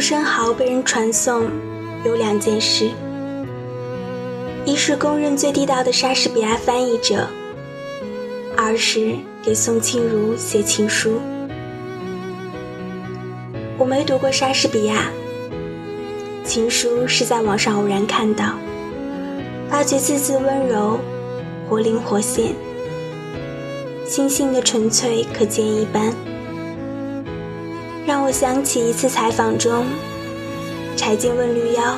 朱生豪被人传颂有两件事：一是公认最地道的莎士比亚翻译者；二是给宋庆如写情书。我没读过莎士比亚，情书是在网上偶然看到，发觉字字温柔，活灵活现，心性的纯粹可见一斑。让我想起一次采访中，柴静问绿妖：“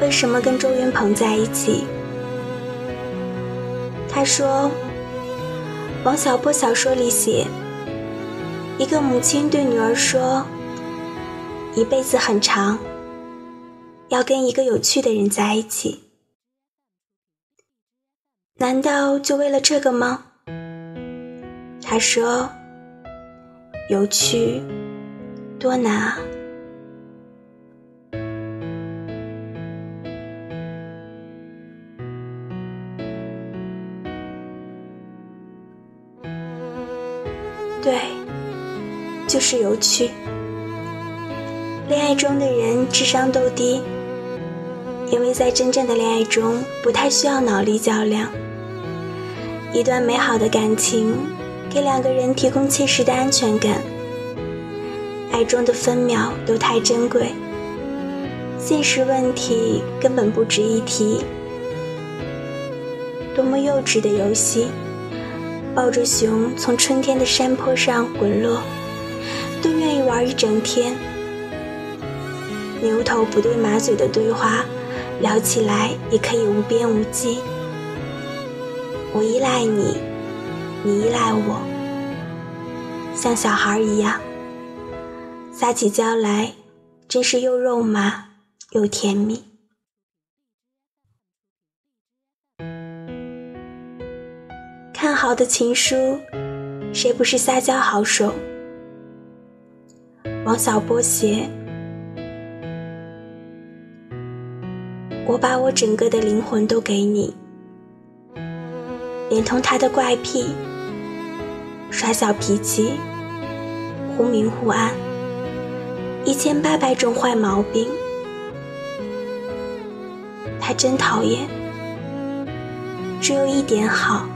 为什么跟周云鹏在一起？”他说：“王小波小说里写，一个母亲对女儿说，一辈子很长，要跟一个有趣的人在一起。难道就为了这个吗？”他说。有趣，多难啊！对，就是有趣。恋爱中的人智商都低，因为在真正的恋爱中不太需要脑力较量。一段美好的感情。给两个人提供切实的安全感，爱中的分秒都太珍贵，现实问题根本不值一提。多么幼稚的游戏！抱着熊从春天的山坡上滚落，都愿意玩一整天。牛头不对马嘴的对话，聊起来也可以无边无际。我依赖你。你依赖我，像小孩一样撒起娇来，真是又肉麻又甜蜜。看好的情书，谁不是撒娇好手？王小波写：“我把我整个的灵魂都给你，连同他的怪癖。”耍小脾气，忽明忽暗，一千八百种坏毛病，他真讨厌。只有一点好，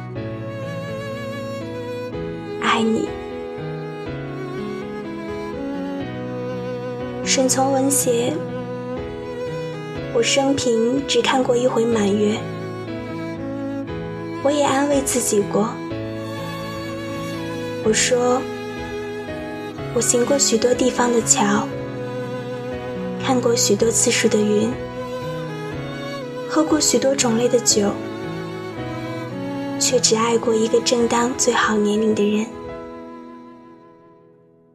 爱你。沈从文写：我生平只看过一回满月，我也安慰自己过。我说，我行过许多地方的桥，看过许多次数的云，喝过许多种类的酒，却只爱过一个正当最好年龄的人。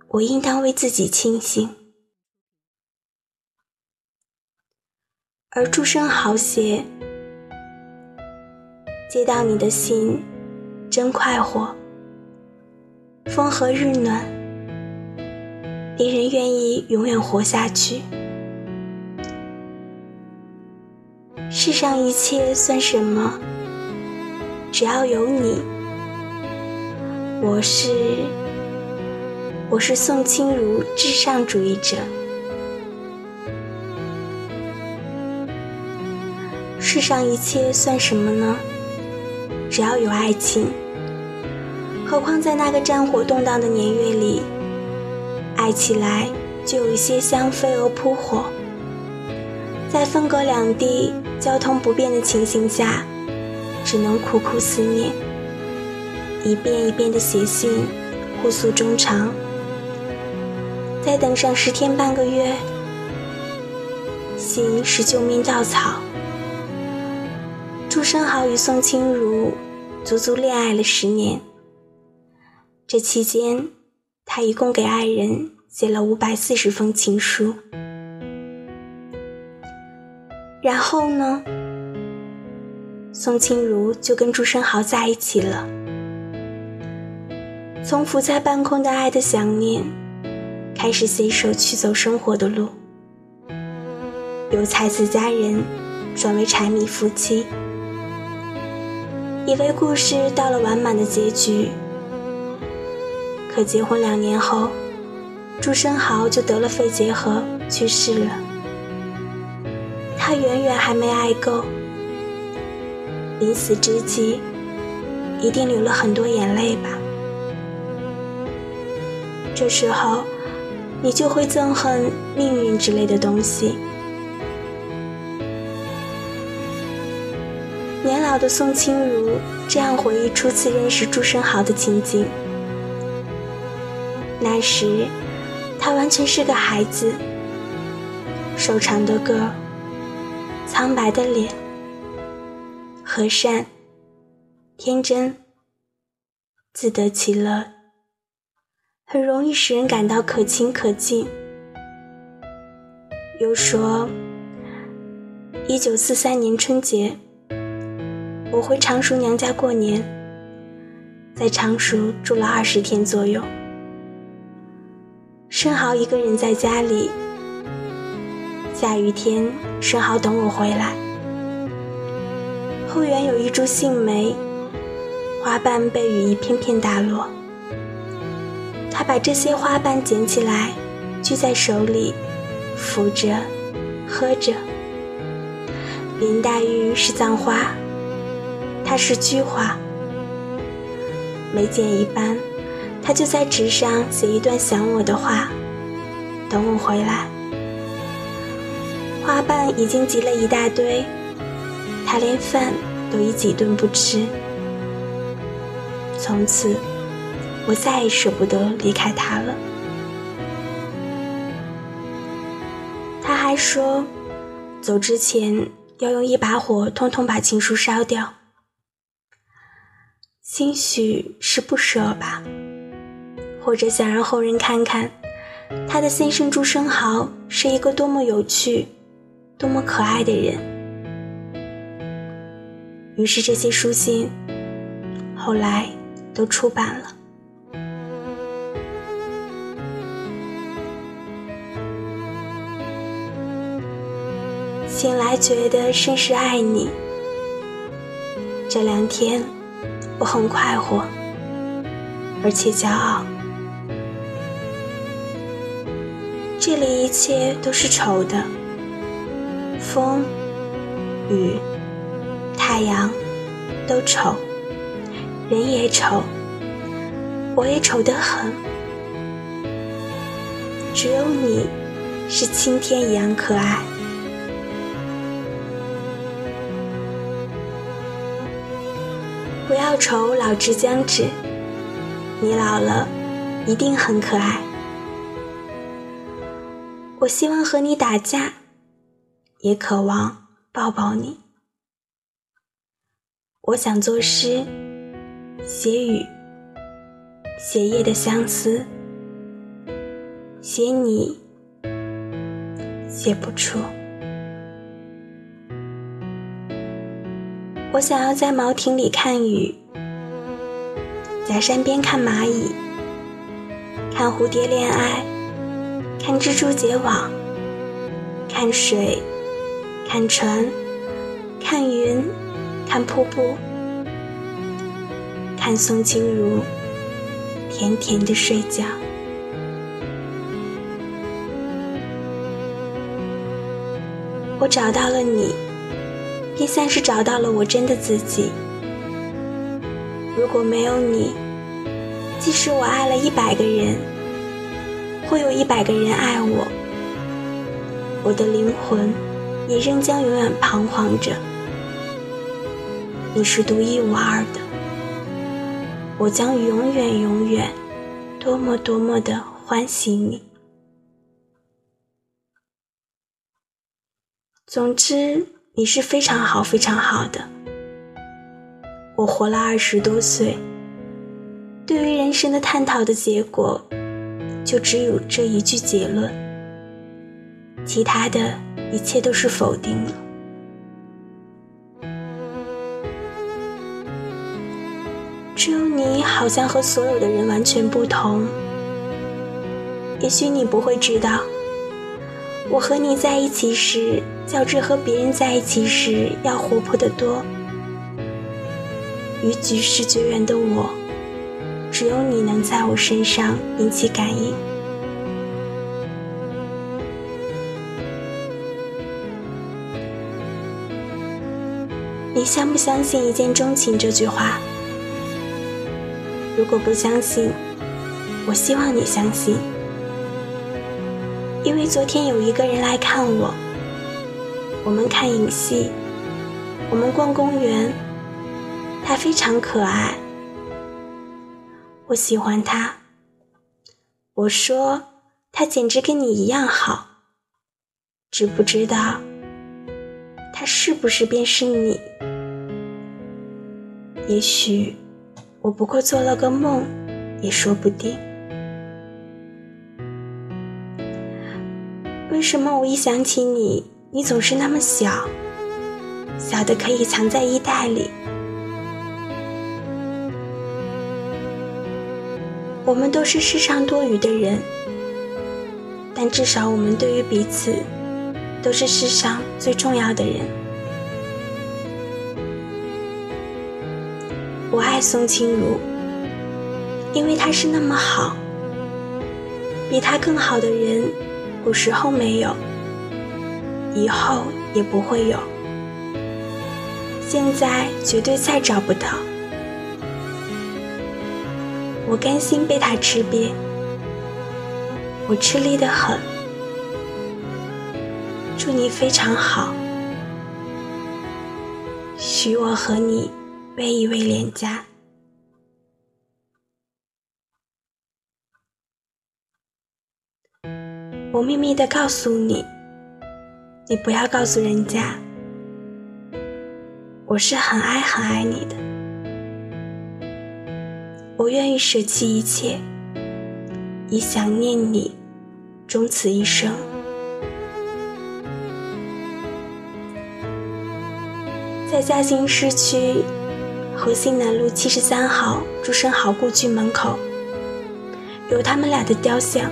我应当为自己庆幸。而朱生豪写，接到你的信，真快活。风和日暖，令人愿意永远活下去。世上一切算什么？只要有你。我是，我是宋清如至上主义者。世上一切算什么呢？只要有爱情。何况在那个战火动荡的年月里，爱起来就有些像飞蛾扑火。在分隔两地、交通不便的情形下，只能苦苦思念，一遍一遍的写信，互诉衷肠。再等上十天半个月，信是救命稻草。朱生豪与宋清如足足恋爱了十年。这期间，他一共给爱人写了五百四十封情书。然后呢，宋清如就跟朱生豪在一起了。从浮在半空的爱的想念，开始携手去走生活的路，由才子佳人转为柴米夫妻，以为故事到了完满的结局。可结婚两年后，朱生豪就得了肺结核去世了。他远远还没爱够，临死之际，一定流了很多眼泪吧。这时候，你就会憎恨命运之类的东西。年老的宋清如这样回忆初次认识朱生豪的情景：那时，他完全是个孩子，瘦长的个，苍白的脸，和善、天真、自得其乐。很容易使人感到可亲可敬。又说，一九四三年春节，我回常熟娘家过年，在常熟住了二十天左右。生蚝一个人在家里，下雨天，生蚝等我回来。后园有一株杏梅，花瓣被雨一片片打落。他把这些花瓣捡起来，掬在手里，扶着，喝着。林黛玉是葬花，他是菊花。每剪一半，他就在纸上写一段想我的话，等我回来。花瓣已经积了一大堆，他连饭都已几顿不吃。从此。我再也舍不得离开他了。他还说，走之前要用一把火，通通把情书烧掉。兴许是不舍吧，或者想让后人看看，他的先生朱生豪是一个多么有趣、多么可爱的人。于是这些书信，后来都出版了。醒来觉得甚是爱你。这两天我很快活，而且骄傲。这里一切都是丑的，风、雨、太阳都丑，人也丑，我也丑得很。只有你是青天一样可爱。不要愁老之将至，你老了一定很可爱。我希望和你打架，也渴望抱抱你。我想作诗，写雨，写夜的相思，写你，写不出。我想要在茅亭里看雨，在山边看蚂蚁，看蝴蝶恋爱，看蜘蛛结网，看水，看船，看云，看瀑布，看宋清如甜甜的睡觉。我找到了你。便算是找到了我真的自己。如果没有你，即使我爱了一百个人，会有一百个人爱我，我的灵魂也仍将永远彷徨着。你是独一无二的，我将永远永远，多么多么的欢喜你。总之。你是非常好，非常好的。我活了二十多岁，对于人生的探讨的结果，就只有这一句结论，其他的一切都是否定了。只有你好像和所有的人完全不同。也许你不会知道，我和你在一起时。较之和别人在一起时要活泼得多。与举世绝缘的我，只有你能在我身上引起感应。你相不相信一见钟情这句话？如果不相信我希望你相信。因为昨天有一个人来看我我们看影戏我们逛公园他非常可爱。我喜欢他。我说他简直跟你一样好，知不知道？他是不是便是你？也许我不过做了个梦，也说不定。为什么我一想起你，你总是那么小，小的可以藏在衣袋里？我们都是世上多余的人，但至少我们对于彼此。都是世上最重要的人。我爱宋清如，因为她是那么好。比她更好的人，古时候没有，以后也不会有，现在绝对再找不到。我甘心被他吃瘪，我吃力的很。祝你非常好，许我和你偎一偎脸颊。我秘密的告诉你，你不要告诉人家，我是很爱很爱你的，我愿意舍弃一切，以想念你，终此一生。在嘉兴市区和兴南路七十三号朱生豪故居门口，有他们俩的雕像。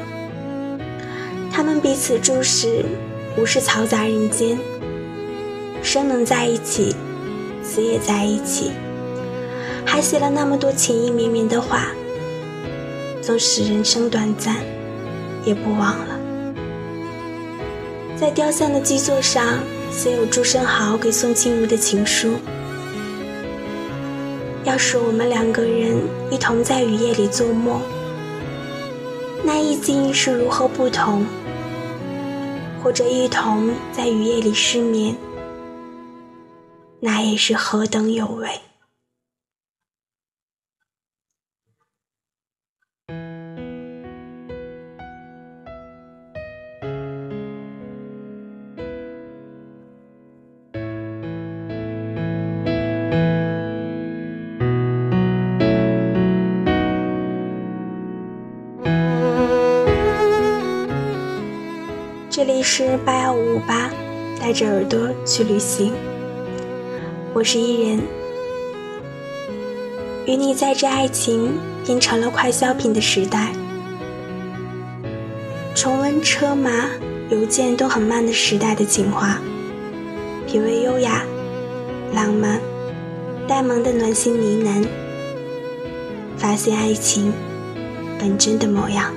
他们彼此注视，无视嘈杂人间。生能在一起，死也在一起，还写了那么多情意绵绵的话。纵使人生短暂，也不忘了。在雕像的基座上。写有朱生豪给宋清如的情书。要是我们两个人一同在雨夜里做梦，那意境是如何不同？或者一同在雨夜里失眠，那也是何等有味。这里是八幺五五八，带着耳朵去旅行。我是伊人，与你在这爱情变成了快消品的时代，重温车马邮件都很慢的时代的情话，品味优雅、浪漫、呆萌的暖心呢喃，发现爱情本真的模样。